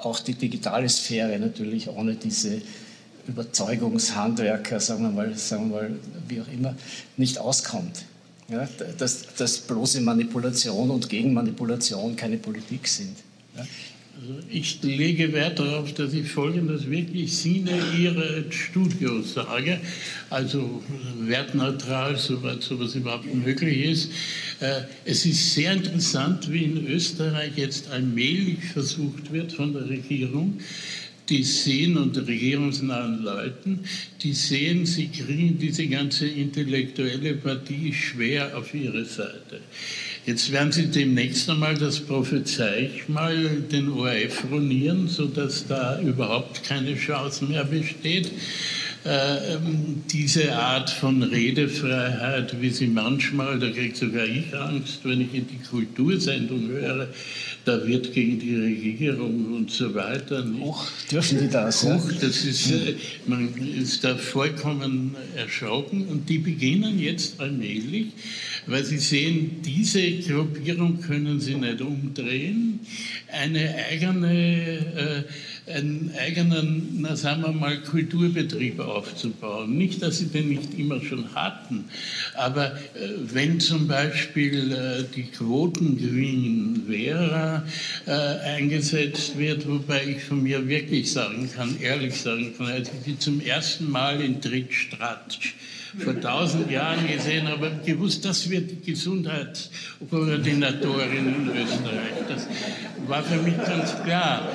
auch die digitale Sphäre natürlich ohne diese Überzeugungshandwerker, sagen wir mal, sagen wir mal, wie auch immer, nicht auskommt. Ja, dass, dass bloße Manipulation und Gegenmanipulation keine Politik sind. Ja. Also ich lege Wert darauf, dass ich Folgendes wirklich Sinne Ihrer Studios sage, also wertneutral, soweit sowas überhaupt möglich ist. Äh, es ist sehr interessant, wie in Österreich jetzt allmählich versucht wird von der Regierung, die sehen, und regierungsnahen Leuten, die sehen, sie kriegen diese ganze intellektuelle Partie schwer auf ihre Seite. Jetzt werden Sie demnächst einmal, das prophezei ich mal, den ORF ruinieren, sodass da überhaupt keine Chance mehr besteht. Äh, ähm, diese Art von Redefreiheit, wie sie manchmal, da kriegt sogar ich Angst, wenn ich in die Kultursendung höre, da wird gegen die Regierung und so weiter. Nicht. Hoch dürfen die das? Hoch, ja? das ist, äh, man ist da vollkommen erschrocken und die beginnen jetzt allmählich, weil sie sehen, diese Gruppierung können sie nicht umdrehen, eine eigene äh, einen eigenen, na sagen wir mal, Kulturbetrieb aufzubauen. Nicht, dass sie den nicht immer schon hatten, aber äh, wenn zum Beispiel äh, die Quoten Vera äh, eingesetzt wird, wobei ich von mir wirklich sagen kann, ehrlich sagen kann, als ich die zum ersten Mal in Trittstratsch vor tausend Jahren gesehen habe, gewusst, das wird die Gesundheitskoordinatorin in Österreich. Das war für mich ganz klar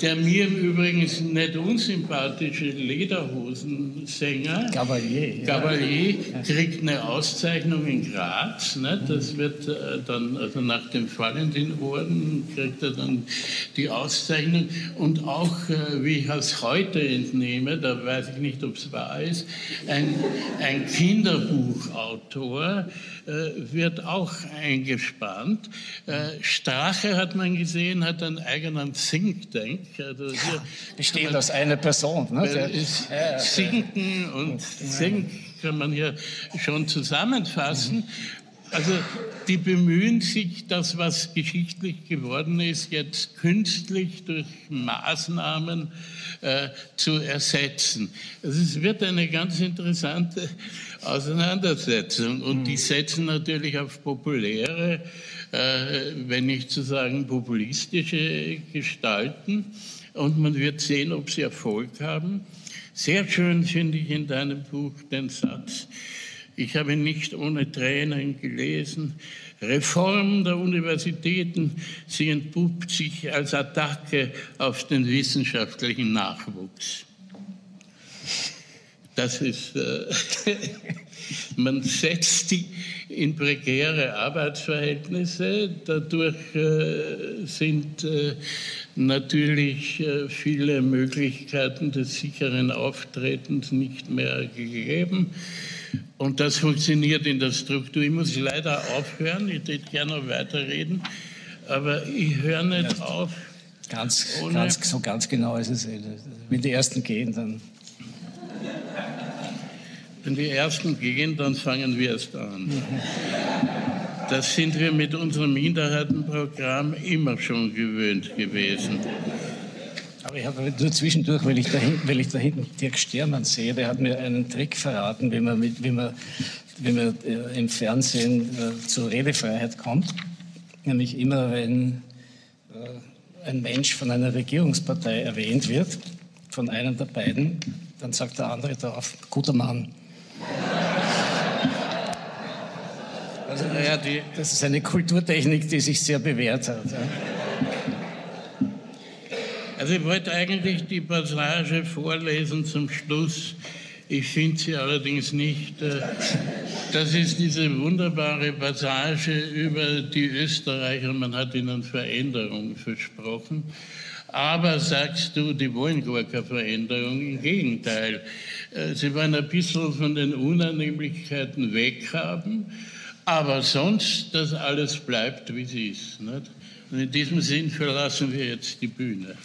der mir übrigens nicht unsympathische Lederhosensänger Gavalier, Gavalier kriegt eine Auszeichnung in Graz. Ne? Das wird äh, dann, also nach dem Valentinorden kriegt er dann die Auszeichnung. Und auch, äh, wie ich es heute entnehme, da weiß ich nicht, ob es wahr ist, ein, ein Kinderbuchautor, wird auch eingespannt. Äh, Strache hat man gesehen, hat einen eigenen Think Tank. Also hier Bestehend aus einer Person. Ne? Ja, Sinken und Think kann man hier schon zusammenfassen. Also die bemühen sich, das, was geschichtlich geworden ist, jetzt künstlich durch Maßnahmen äh, zu ersetzen. Also es wird eine ganz interessante Auseinandersetzung und die setzen natürlich auf populäre, äh, wenn nicht zu sagen populistische Gestalten und man wird sehen, ob sie Erfolg haben. Sehr schön finde ich in deinem Buch den Satz, ich habe nicht ohne Tränen gelesen. Reform der Universitäten, sie entpuppt sich als Attacke auf den wissenschaftlichen Nachwuchs. Das ist, äh, man setzt die in prekäre Arbeitsverhältnisse. Dadurch äh, sind äh, natürlich äh, viele Möglichkeiten des sicheren Auftretens nicht mehr gegeben. Und das funktioniert in der Struktur. Ich muss leider aufhören, ich würde gerne noch weiterreden, aber ich höre nicht ja, auf. Ganz, ganz, so ganz genau ist es. Wenn die Ersten gehen, dann. Wenn die Ersten gehen, dann fangen wir erst an. Das sind wir mit unserem Minderheitenprogramm immer schon gewöhnt gewesen. Aber ich habe nur zwischendurch, weil ich da hinten, weil ich da hinten Dirk Stermann sehe, der hat mir einen Trick verraten, wie man, mit, wie man, wie man äh, im Fernsehen äh, zur Redefreiheit kommt. Nämlich immer, wenn äh, ein Mensch von einer Regierungspartei erwähnt wird, von einem der beiden, dann sagt der andere darauf, guter Mann. Also, ja, die, das ist eine Kulturtechnik, die sich sehr bewährt hat. Ja. Also ich wollte eigentlich die Passage vorlesen zum Schluss. Ich finde sie allerdings nicht. Äh, das ist diese wunderbare Passage über die Österreicher. Man hat ihnen Veränderung versprochen. Aber sagst du, die wollen gar keine Veränderung. Im Gegenteil. Äh, sie wollen ein bisschen von den Unannehmlichkeiten weghaben. Aber sonst, dass alles bleibt, wie es ist. Nicht? Und in diesem Sinn verlassen wir jetzt die Bühne.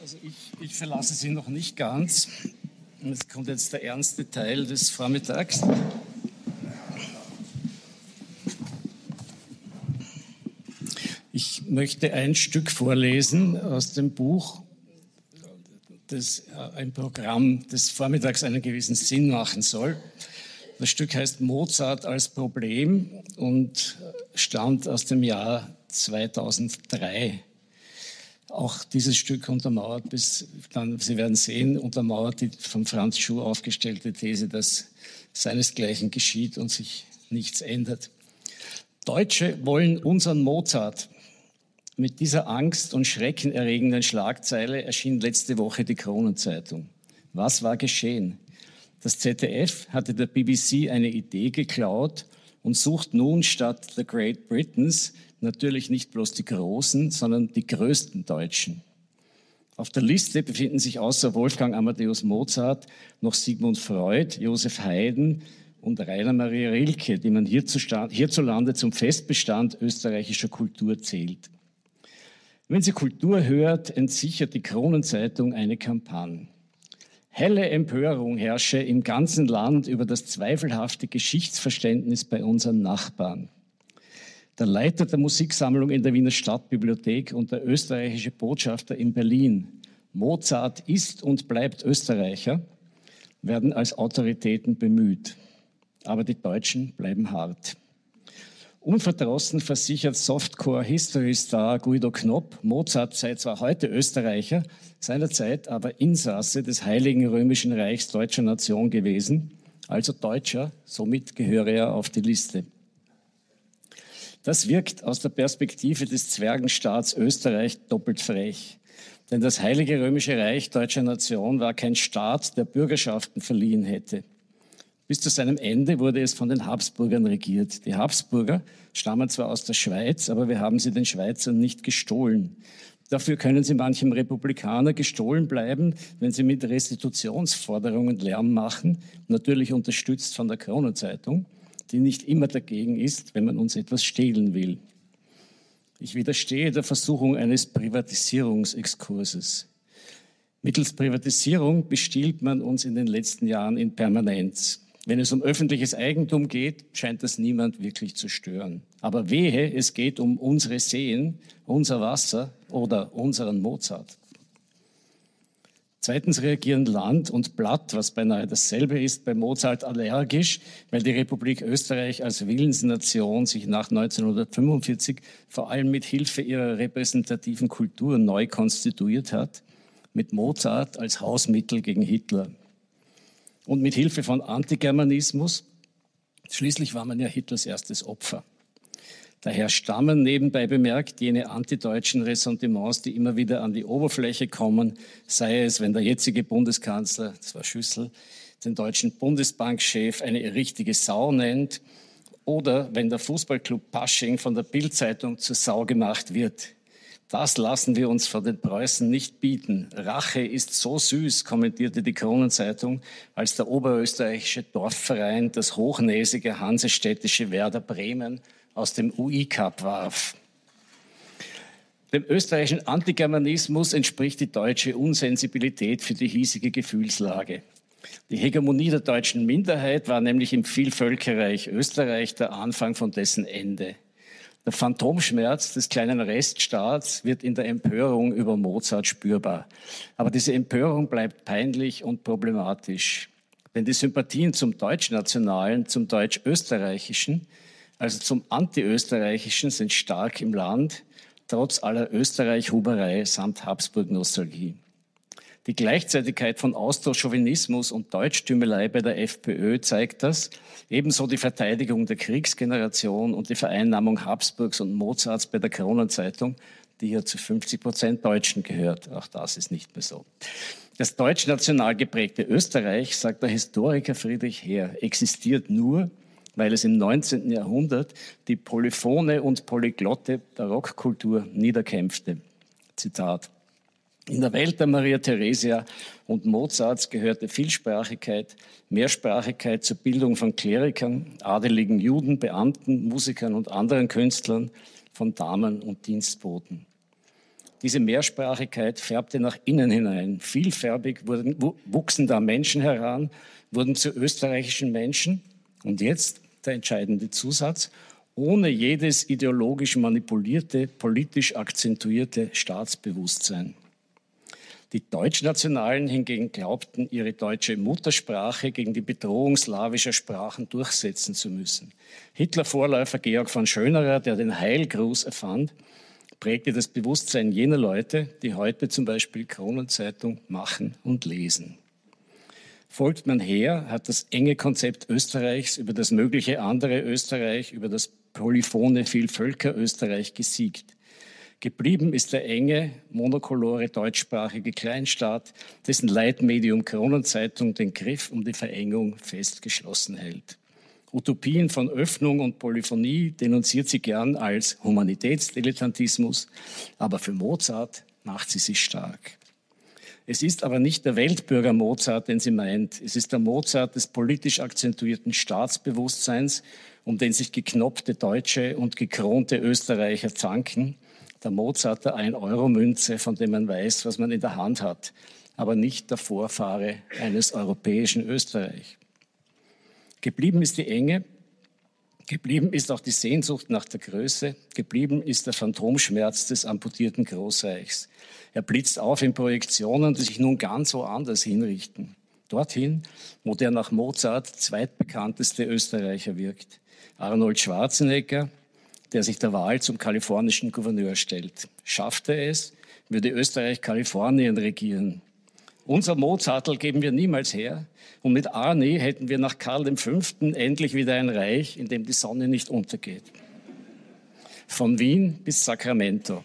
Also ich, ich verlasse Sie noch nicht ganz. Es kommt jetzt der ernste Teil des Vormittags. Möchte ein Stück vorlesen aus dem Buch, das äh, ein Programm des Vormittags einen gewissen Sinn machen soll. Das Stück heißt Mozart als Problem und stammt aus dem Jahr 2003. Auch dieses Stück untermauert bis dann, Sie werden sehen, untermauert die von Franz Schuh aufgestellte These, dass seinesgleichen geschieht und sich nichts ändert. Deutsche wollen unseren Mozart. Mit dieser angst- und schreckenerregenden Schlagzeile erschien letzte Woche die Kronenzeitung. Was war geschehen? Das ZDF hatte der BBC eine Idee geklaut und sucht nun statt The Great Britons natürlich nicht bloß die großen, sondern die größten Deutschen. Auf der Liste befinden sich außer Wolfgang Amadeus Mozart noch Sigmund Freud, Josef Haydn und Rainer Maria Rilke, die man hierzulande zum Festbestand österreichischer Kultur zählt. Wenn sie Kultur hört, entsichert die Kronenzeitung eine Kampagne. Helle Empörung herrsche im ganzen Land über das zweifelhafte Geschichtsverständnis bei unseren Nachbarn. Der Leiter der Musiksammlung in der Wiener Stadtbibliothek und der österreichische Botschafter in Berlin, Mozart ist und bleibt Österreicher, werden als Autoritäten bemüht. Aber die Deutschen bleiben hart. Unverdrossen versichert Softcore-History-Star Guido Knopp, Mozart sei zwar heute Österreicher, seinerzeit aber Insasse des Heiligen Römischen Reichs deutscher Nation gewesen, also Deutscher, somit gehöre er auf die Liste. Das wirkt aus der Perspektive des Zwergenstaats Österreich doppelt frech. Denn das Heilige Römische Reich deutscher Nation war kein Staat, der Bürgerschaften verliehen hätte. Bis zu seinem Ende wurde es von den Habsburgern regiert. Die Habsburger stammen zwar aus der Schweiz, aber wir haben sie den Schweizern nicht gestohlen. Dafür können sie manchem Republikaner gestohlen bleiben, wenn sie mit Restitutionsforderungen Lärm machen, natürlich unterstützt von der Kronenzeitung die nicht immer dagegen ist, wenn man uns etwas stehlen will. Ich widerstehe der Versuchung eines Privatisierungsexkurses. Mittels Privatisierung bestiehlt man uns in den letzten Jahren in Permanenz. Wenn es um öffentliches Eigentum geht, scheint das niemand wirklich zu stören. Aber wehe, es geht um unsere Seen, unser Wasser oder unseren Mozart. Zweitens reagieren Land und Blatt, was beinahe dasselbe ist, bei Mozart allergisch, weil die Republik Österreich als Willensnation sich nach 1945 vor allem mit Hilfe ihrer repräsentativen Kultur neu konstituiert hat, mit Mozart als Hausmittel gegen Hitler. Und mit Hilfe von Antigermanismus, schließlich war man ja Hitlers erstes Opfer. Daher stammen nebenbei bemerkt jene antideutschen Ressentiments, die immer wieder an die Oberfläche kommen, sei es, wenn der jetzige Bundeskanzler, das war Schüssel, den deutschen Bundesbankchef eine richtige Sau nennt oder wenn der Fußballclub Pasching von der Bildzeitung zur Sau gemacht wird. Das lassen wir uns von den Preußen nicht bieten. Rache ist so süß, kommentierte die Kronenzeitung, als der oberösterreichische Dorfverein das hochnäsige hansestädtische Werder Bremen aus dem UI-Cup warf. Dem österreichischen Antigermanismus entspricht die deutsche Unsensibilität für die hiesige Gefühlslage. Die Hegemonie der deutschen Minderheit war nämlich im Vielvölkerreich Österreich der Anfang von dessen Ende. Der Phantomschmerz des kleinen Reststaats wird in der Empörung über Mozart spürbar. Aber diese Empörung bleibt peinlich und problematisch. Denn die Sympathien zum Deutschnationalen, zum Deutsch-Österreichischen also zum Antiösterreichischen, sind stark im Land, trotz aller Österreich-Huberei samt Habsburg-Nostalgie. Die Gleichzeitigkeit von Austro-Chauvinismus und Deutschtümelei bei der FPÖ zeigt das, ebenso die Verteidigung der Kriegsgeneration und die Vereinnahmung Habsburgs und Mozarts bei der Kronenzeitung, die ja zu 50 Prozent Deutschen gehört. Auch das ist nicht mehr so. Das deutsch-national geprägte Österreich, sagt der Historiker Friedrich Heer, existiert nur, weil es im 19. Jahrhundert die polyphone und polyglotte Barockkultur niederkämpfte. Zitat. In der Welt der Maria Theresia und Mozarts gehörte Vielsprachigkeit, Mehrsprachigkeit zur Bildung von Klerikern, adeligen Juden, Beamten, Musikern und anderen Künstlern, von Damen und Dienstboten. Diese Mehrsprachigkeit färbte nach innen hinein. Vielfärbig wurden, wuchsen da Menschen heran, wurden zu österreichischen Menschen und jetzt der entscheidende Zusatz, ohne jedes ideologisch manipulierte, politisch akzentuierte Staatsbewusstsein. Die Deutschnationalen hingegen glaubten, ihre deutsche Muttersprache gegen die Bedrohung slawischer Sprachen durchsetzen zu müssen. Hitler-Vorläufer Georg von Schönerer, der den Heilgruß erfand, prägte das Bewusstsein jener Leute, die heute zum Beispiel Kronenzeitung machen und lesen. Folgt man her, hat das enge Konzept Österreichs über das mögliche andere Österreich, über das polyphone Vielvölker-Österreich gesiegt. Geblieben ist der enge, monokolore deutschsprachige Kleinstaat, dessen Leitmedium Kronenzeitung den Griff um die Verengung festgeschlossen hält. Utopien von Öffnung und Polyphonie denunziert sie gern als Humanitätsdilettantismus, aber für Mozart macht sie sich stark. Es ist aber nicht der Weltbürger Mozart, den sie meint. Es ist der Mozart des politisch akzentuierten Staatsbewusstseins, um den sich geknoppte Deutsche und gekronte Österreicher zanken der Mozart der 1-Euro-Münze, von dem man weiß, was man in der Hand hat, aber nicht der Vorfahre eines europäischen Österreich. Geblieben ist die Enge, geblieben ist auch die Sehnsucht nach der Größe, geblieben ist der Phantomschmerz des amputierten Großreichs. Er blitzt auf in Projektionen, die sich nun ganz woanders hinrichten. Dorthin, wo der nach Mozart zweitbekannteste Österreicher wirkt. Arnold Schwarzenegger, der sich der Wahl zum kalifornischen Gouverneur stellt. Schafft er es, würde Österreich Kalifornien regieren. Unser Mozartl geben wir niemals her. Und mit Arni hätten wir nach Karl V. endlich wieder ein Reich, in dem die Sonne nicht untergeht. Von Wien bis Sacramento.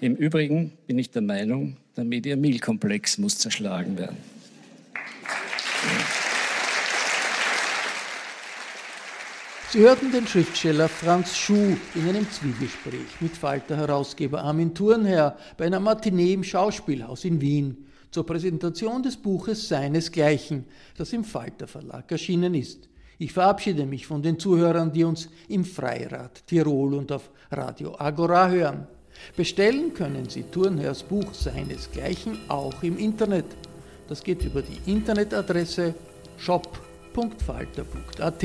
Im Übrigen bin ich der Meinung, der Media-Mil-Komplex muss zerschlagen werden. Sie hörten den Schriftsteller Franz Schuh in einem Zwiegespräch mit Falter-Herausgeber Armin Thurnherr bei einer Matinee im Schauspielhaus in Wien zur Präsentation des Buches Seinesgleichen, das im Falter Verlag erschienen ist. Ich verabschiede mich von den Zuhörern, die uns im Freirad Tirol und auf Radio Agora hören. Bestellen können Sie Thurnherrs Buch Seinesgleichen auch im Internet. Das geht über die Internetadresse shop.falter.at.